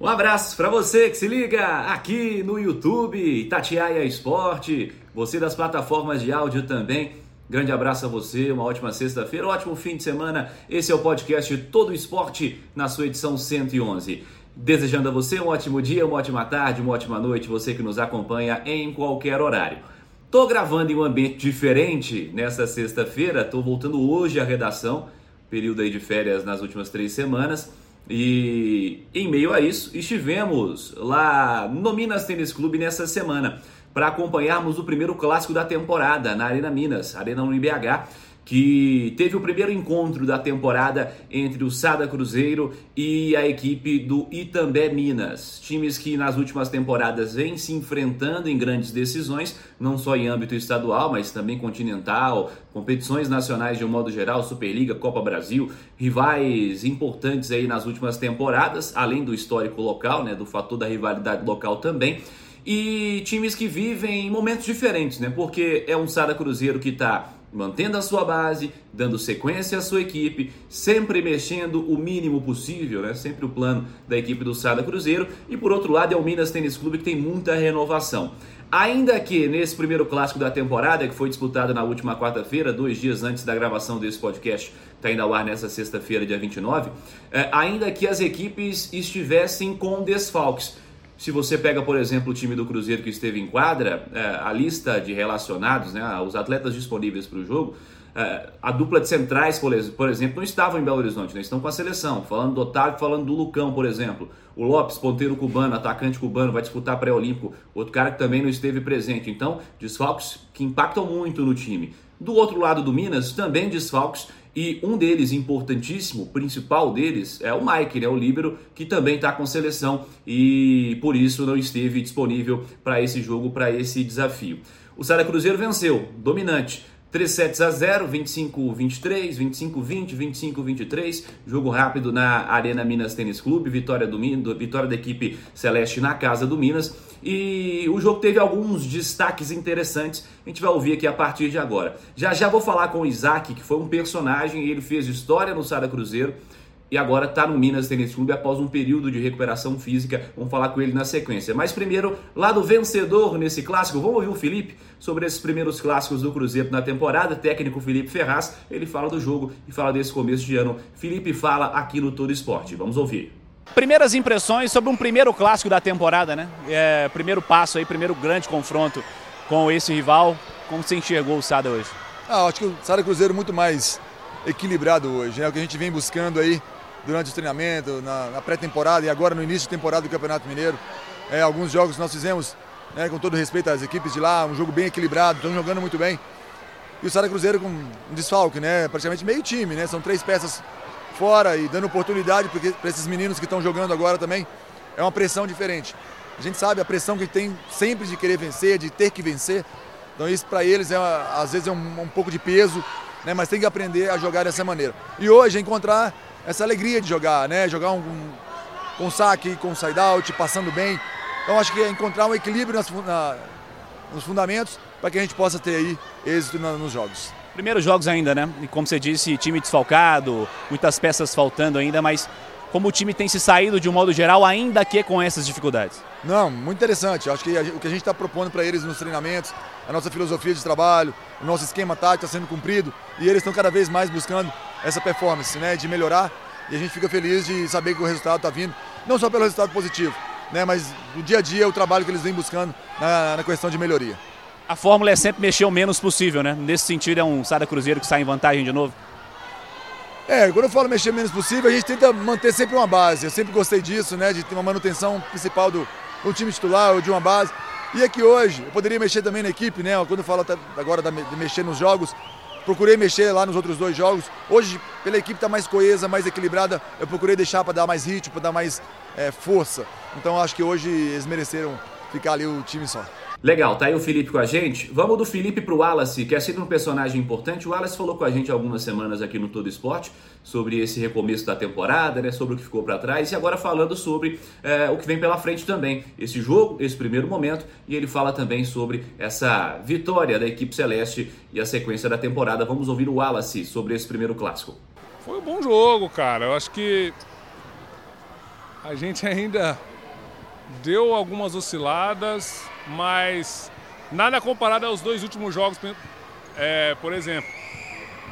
Um abraço para você que se liga aqui no YouTube, Itatiaia Esporte, você das plataformas de áudio também. Grande abraço a você, uma ótima sexta-feira, um ótimo fim de semana. Esse é o podcast Todo Esporte na sua edição 111. Desejando a você um ótimo dia, uma ótima tarde, uma ótima noite, você que nos acompanha em qualquer horário. Tô gravando em um ambiente diferente nessa sexta-feira, tô voltando hoje à redação, período aí de férias nas últimas três semanas. E em meio a isso, estivemos lá no Minas Tênis Clube nessa semana para acompanharmos o primeiro clássico da temporada na Arena Minas, Arena UniBH que teve o primeiro encontro da temporada entre o Sada Cruzeiro e a equipe do Itambé Minas. Times que nas últimas temporadas vêm se enfrentando em grandes decisões, não só em âmbito estadual, mas também continental, competições nacionais de um modo geral, Superliga, Copa Brasil, rivais importantes aí nas últimas temporadas, além do histórico local, né, do fator da rivalidade local também e times que vivem em momentos diferentes, né? Porque é um Sada Cruzeiro que está mantendo a sua base, dando sequência à sua equipe, sempre mexendo o mínimo possível, né? Sempre o plano da equipe do Sada Cruzeiro. E por outro lado é o Minas Tênis Clube que tem muita renovação. Ainda que nesse primeiro clássico da temporada, que foi disputado na última quarta-feira, dois dias antes da gravação desse podcast, está indo ao ar nessa sexta-feira, dia 29, é, ainda que as equipes estivessem com desfalques. Se você pega, por exemplo, o time do Cruzeiro que esteve em quadra, é, a lista de relacionados, né, os atletas disponíveis para o jogo, é, a dupla de centrais, por exemplo, não estavam em Belo Horizonte, né, estão com a seleção. Falando do Otávio, falando do Lucão, por exemplo. O Lopes, ponteiro cubano, atacante cubano, vai disputar pré-olímpico. Outro cara que também não esteve presente. Então, desfalques que impactam muito no time. Do outro lado do Minas, também desfalques e um deles, importantíssimo, principal deles, é o Mike, né, o líbero, que também está com seleção e por isso não esteve disponível para esse jogo, para esse desafio. O Sada Cruzeiro venceu, dominante. 3 sets a 0, 25 23, 25 20, 25 23. Jogo rápido na Arena Minas Tênis Clube, vitória do vitória da equipe Celeste na casa do Minas. E o jogo teve alguns destaques interessantes. A gente vai ouvir aqui a partir de agora. Já já vou falar com o Isaac, que foi um personagem ele fez história no Sada Cruzeiro e agora está no Minas Tênis Clube após um período de recuperação física. Vamos falar com ele na sequência. Mas primeiro, lá do vencedor nesse clássico, vamos ouvir o Felipe sobre esses primeiros clássicos do Cruzeiro na temporada. Técnico Felipe Ferraz, ele fala do jogo e fala desse começo de ano. Felipe fala aqui no Todo Esporte. Vamos ouvir. Primeiras impressões sobre um primeiro clássico da temporada, né? É, primeiro passo aí, primeiro grande confronto com esse rival. Como você enxergou o Sada hoje? Ah, acho que o Sada Cruzeiro muito mais equilibrado hoje, né? O que a gente vem buscando aí durante o treinamento, na, na pré-temporada e agora no início de temporada do Campeonato Mineiro. É, alguns jogos nós fizemos, né, com todo respeito às equipes de lá, um jogo bem equilibrado, estão jogando muito bem. E o Sara Cruzeiro com um desfalque, né, praticamente meio time, né, são três peças fora e dando oportunidade para esses meninos que estão jogando agora também. É uma pressão diferente. A gente sabe a pressão que tem sempre de querer vencer, de ter que vencer. Então isso para eles é às vezes é um, um pouco de peso, né, mas tem que aprender a jogar dessa maneira. E hoje encontrar essa alegria de jogar, né? Jogar um, um, com saque, com side-out, passando bem. Então acho que é encontrar um equilíbrio nas, na, nos fundamentos para que a gente possa ter aí êxito na, nos jogos. Primeiros jogos ainda, né? E como você disse, time desfalcado, muitas peças faltando ainda, mas como o time tem se saído de um modo geral, ainda que com essas dificuldades? Não, muito interessante. Acho que o que a gente está propondo para eles nos treinamentos, a nossa filosofia de trabalho, o nosso esquema tático está sendo cumprido e eles estão cada vez mais buscando essa performance, né, de melhorar. E a gente fica feliz de saber que o resultado está vindo, não só pelo resultado positivo, né, mas no dia a dia o trabalho que eles vêm buscando na, na questão de melhoria. A fórmula é sempre mexer o menos possível, né? Nesse sentido é um Sada Cruzeiro que sai em vantagem de novo. É, quando eu falo mexer o menos possível, a gente tenta manter sempre uma base. Eu sempre gostei disso, né? De ter uma manutenção principal do, do time titular ou de uma base. E aqui hoje, eu poderia mexer também na equipe, né? Quando eu falo agora de mexer nos jogos, procurei mexer lá nos outros dois jogos. Hoje, pela equipe estar tá mais coesa, mais equilibrada, eu procurei deixar para dar mais ritmo, para dar mais é, força. Então acho que hoje eles mereceram ficar ali o time só. Legal, tá aí o Felipe com a gente. Vamos do Felipe pro Wallace, que é sempre um personagem importante. O Wallace falou com a gente algumas semanas aqui no Todo Esporte sobre esse recomeço da temporada, né, sobre o que ficou para trás e agora falando sobre é, o que vem pela frente também, esse jogo, esse primeiro momento e ele fala também sobre essa vitória da equipe celeste e a sequência da temporada. Vamos ouvir o Wallace sobre esse primeiro clássico. Foi um bom jogo, cara. Eu acho que a gente ainda deu algumas osciladas, mas nada comparado aos dois últimos jogos, é, por exemplo.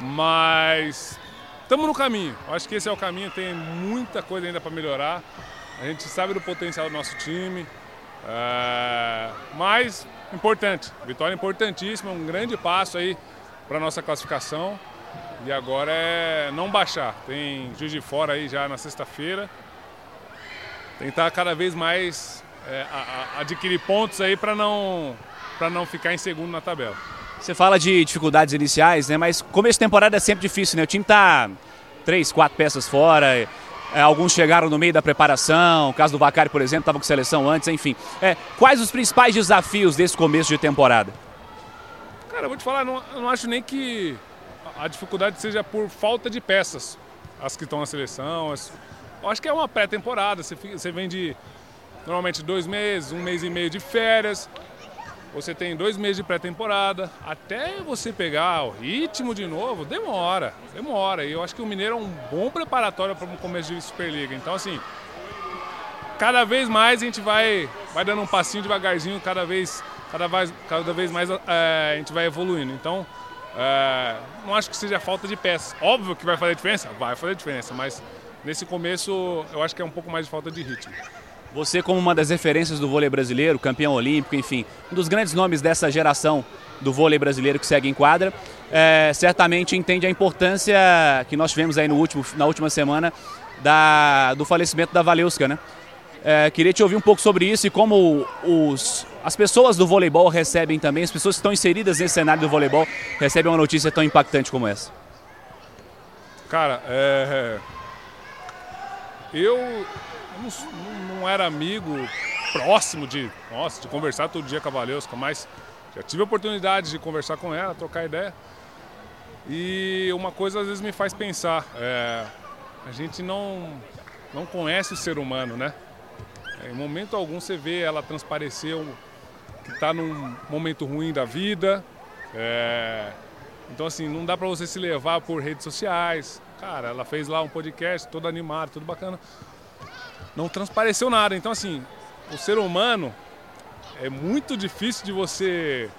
Mas estamos no caminho. Acho que esse é o caminho. Tem muita coisa ainda para melhorar. A gente sabe do potencial do nosso time. É, mas importante, vitória importantíssima, um grande passo aí para nossa classificação. E agora é não baixar. Tem Juiz de Fora aí já na sexta-feira. Tentar cada vez mais é, a, a adquirir pontos aí para não, não ficar em segundo na tabela. Você fala de dificuldades iniciais, né? Mas começo de temporada é sempre difícil, né? O time tá três, quatro peças fora. É, alguns chegaram no meio da preparação, o caso do Vacari, por exemplo, estava com seleção antes, enfim. É, quais os principais desafios desse começo de temporada? Cara, eu vou te falar, não, não acho nem que a dificuldade seja por falta de peças, as que estão na seleção. As, acho que é uma pré-temporada, você, você vem de normalmente dois meses, um mês e meio de férias, você tem dois meses de pré-temporada, até você pegar o ritmo de novo, demora, demora. E eu acho que o Mineiro é um bom preparatório para um começo de Superliga. Então, assim, cada vez mais a gente vai, vai dando um passinho devagarzinho, cada vez, cada vez, cada vez mais é, a gente vai evoluindo. Então, é, não acho que seja falta de peças. Óbvio que vai fazer diferença? Vai fazer diferença, mas nesse começo eu acho que é um pouco mais de falta de ritmo. Você, como uma das referências do vôlei brasileiro, campeão olímpico, enfim, um dos grandes nomes dessa geração do vôlei brasileiro que segue em quadra, é, certamente entende a importância que nós tivemos aí no último, na última semana da, do falecimento da Valeuska, né? É, queria te ouvir um pouco sobre isso e como os, as pessoas do voleibol recebem também, as pessoas que estão inseridas nesse cenário do voleibol recebem uma notícia tão impactante como essa. Cara, é, eu não, não, era amigo próximo de, nossa, de conversar todo dia com a Valesca, mas já tive a oportunidade de conversar com ela, trocar ideia. E uma coisa às vezes me faz pensar, é, a gente não, não conhece o ser humano, né? Em momento algum você vê ela transparecer que está num momento ruim da vida. É, então assim, não dá para você se levar por redes sociais. Cara, ela fez lá um podcast todo animado, tudo bacana não transpareceu nada. Então, assim, o ser humano é muito difícil de você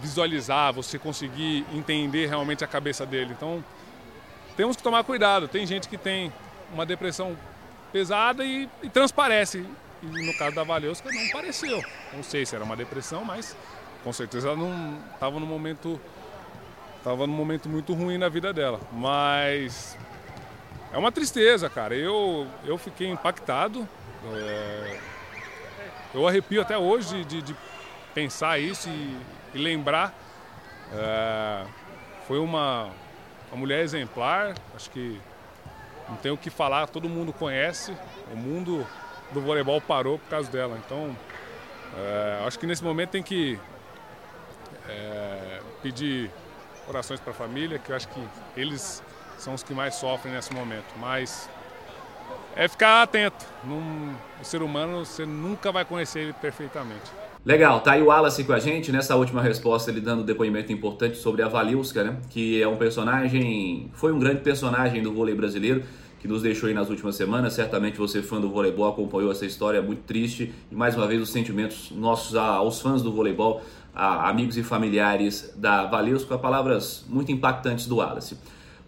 visualizar, você conseguir entender realmente a cabeça dele. Então, temos que tomar cuidado. Tem gente que tem uma depressão pesada e, e transparece. E no caso da Valeuska não pareceu. Não sei se era uma depressão, mas com certeza ela não estava no momento estava num momento muito ruim na vida dela. Mas é uma tristeza, cara. Eu, eu fiquei impactado. É... Eu arrepio até hoje de, de pensar isso e, e lembrar. É... Foi uma, uma mulher exemplar, acho que não tem o que falar, todo mundo conhece. O mundo do voleibol parou por causa dela. Então, é... acho que nesse momento tem que pedir orações para a família, que eu acho que eles são os que mais sofrem nesse momento. Mas é ficar atento. Num, o ser humano você nunca vai conhecer ele perfeitamente. Legal, tá aí o Wallace com a gente nessa última resposta, ele dando depoimento importante sobre a Valilska, né? Que é um personagem, foi um grande personagem do vôlei brasileiro que nos deixou aí nas últimas semanas. Certamente você, fã do voleibol, acompanhou essa história muito triste e mais uma vez os sentimentos nossos aos fãs do voleibol, a amigos e familiares da Valilska, palavras muito impactantes do Wallace.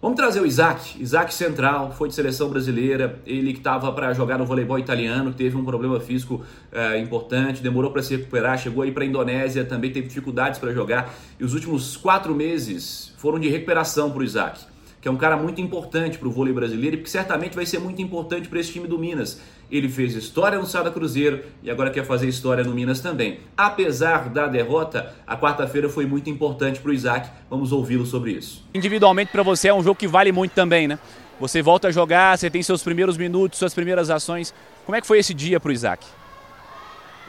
Vamos trazer o Isaac, Isaac Central, foi de seleção brasileira, ele que estava para jogar no voleibol italiano, teve um problema físico é, importante, demorou para se recuperar, chegou aí para a Indonésia, também teve dificuldades para jogar, e os últimos quatro meses foram de recuperação para o Isaac que é um cara muito importante para o vôlei brasileiro e que certamente vai ser muito importante para esse time do Minas. Ele fez história no Sada Cruzeiro e agora quer fazer história no Minas também. Apesar da derrota, a quarta-feira foi muito importante para o Isaac. Vamos ouvi-lo sobre isso. Individualmente para você é um jogo que vale muito também, né? Você volta a jogar, você tem seus primeiros minutos, suas primeiras ações. Como é que foi esse dia para o Isaac?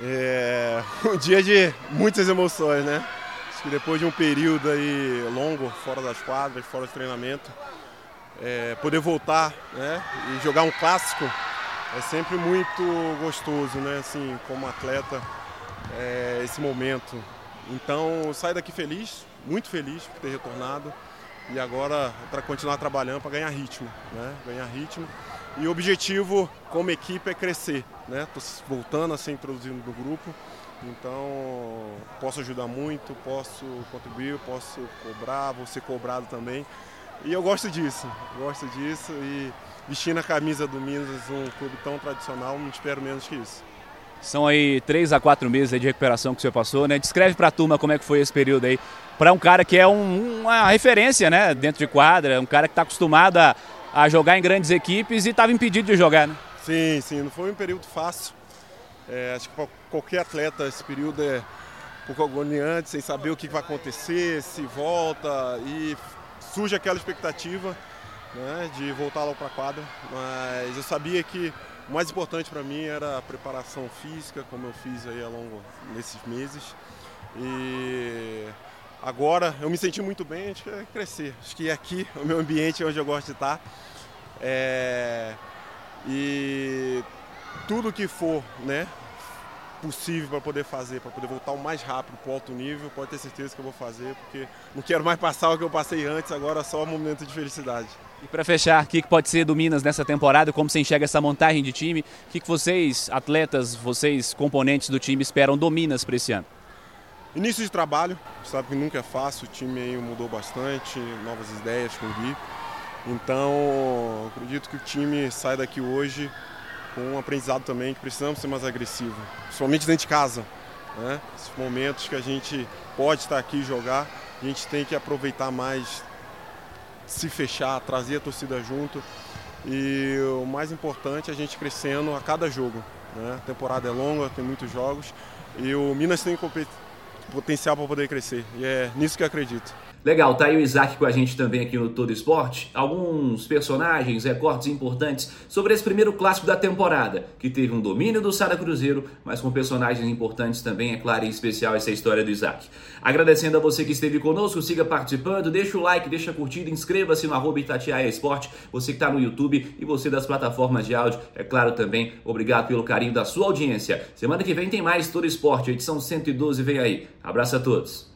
É um dia de muitas emoções, né? que depois de um período aí longo fora das quadras, fora do treinamento, é, poder voltar né, e jogar um clássico é sempre muito gostoso, né? Assim, como atleta, é, esse momento. Então, saio daqui feliz, muito feliz por ter retornado e agora para continuar trabalhando para ganhar ritmo, né? Ganhar ritmo E o objetivo como equipe é crescer, né? Tô voltando a ser introduzido no grupo, então posso ajudar muito, posso contribuir, posso cobrar, vou ser cobrado também. E eu gosto disso, gosto disso e vestindo a camisa do Minas, um clube tão tradicional, não espero menos que isso. São aí três a quatro meses de recuperação que o senhor passou, né? Descreve para a turma como é que foi esse período aí, para um cara que é um, uma referência, né, dentro de quadra, um cara que está acostumado a, a, jogar em grandes equipes e estava impedido de jogar, né? Sim, sim, não foi um período fácil. É, acho que para qualquer atleta esse período é um pouco agoniante, sem saber o que vai acontecer, se volta e surge aquela expectativa né, de voltar lá para a quadra. Mas eu sabia que o mais importante para mim era a preparação física, como eu fiz aí ao longo desses meses. E agora eu me senti muito bem, acho que é crescer. Acho que aqui o meu ambiente é onde eu gosto de estar. É... E tudo que for, né, possível para poder fazer, para poder voltar o mais rápido para o alto nível, pode ter certeza que eu vou fazer, porque não quero mais passar o que eu passei antes, agora é só um momento de felicidade. E para fechar, o que pode ser do Minas nessa temporada? Como você enxerga essa montagem de time? O que vocês, atletas, vocês, componentes do time, esperam do Minas para esse ano? Início de trabalho, sabe que nunca é fácil, o time aí mudou bastante, novas ideias com o Gui. Então, acredito que o time sai daqui hoje com um aprendizado também que precisamos ser mais agressivo, principalmente dentro de casa. Né? Esses momentos que a gente pode estar aqui e jogar, a gente tem que aproveitar mais, se fechar, trazer a torcida junto. E o mais importante é a gente crescendo a cada jogo. Né? A temporada é longa, tem muitos jogos e o Minas tem potencial para poder crescer. E é nisso que eu acredito. Legal, tá aí o Isaac com a gente também aqui no Todo Esporte. Alguns personagens, recortes importantes sobre esse primeiro clássico da temporada, que teve um domínio do Sada Cruzeiro, mas com personagens importantes também, é claro, em especial essa história do Isaac. Agradecendo a você que esteve conosco, siga participando, deixa o like, deixa a curtida, inscreva-se no arroba Itatiaia Esporte, você que está no YouTube e você das plataformas de áudio, é claro também, obrigado pelo carinho da sua audiência. Semana que vem tem mais Todo Esporte, edição 112 vem aí. Abraço a todos.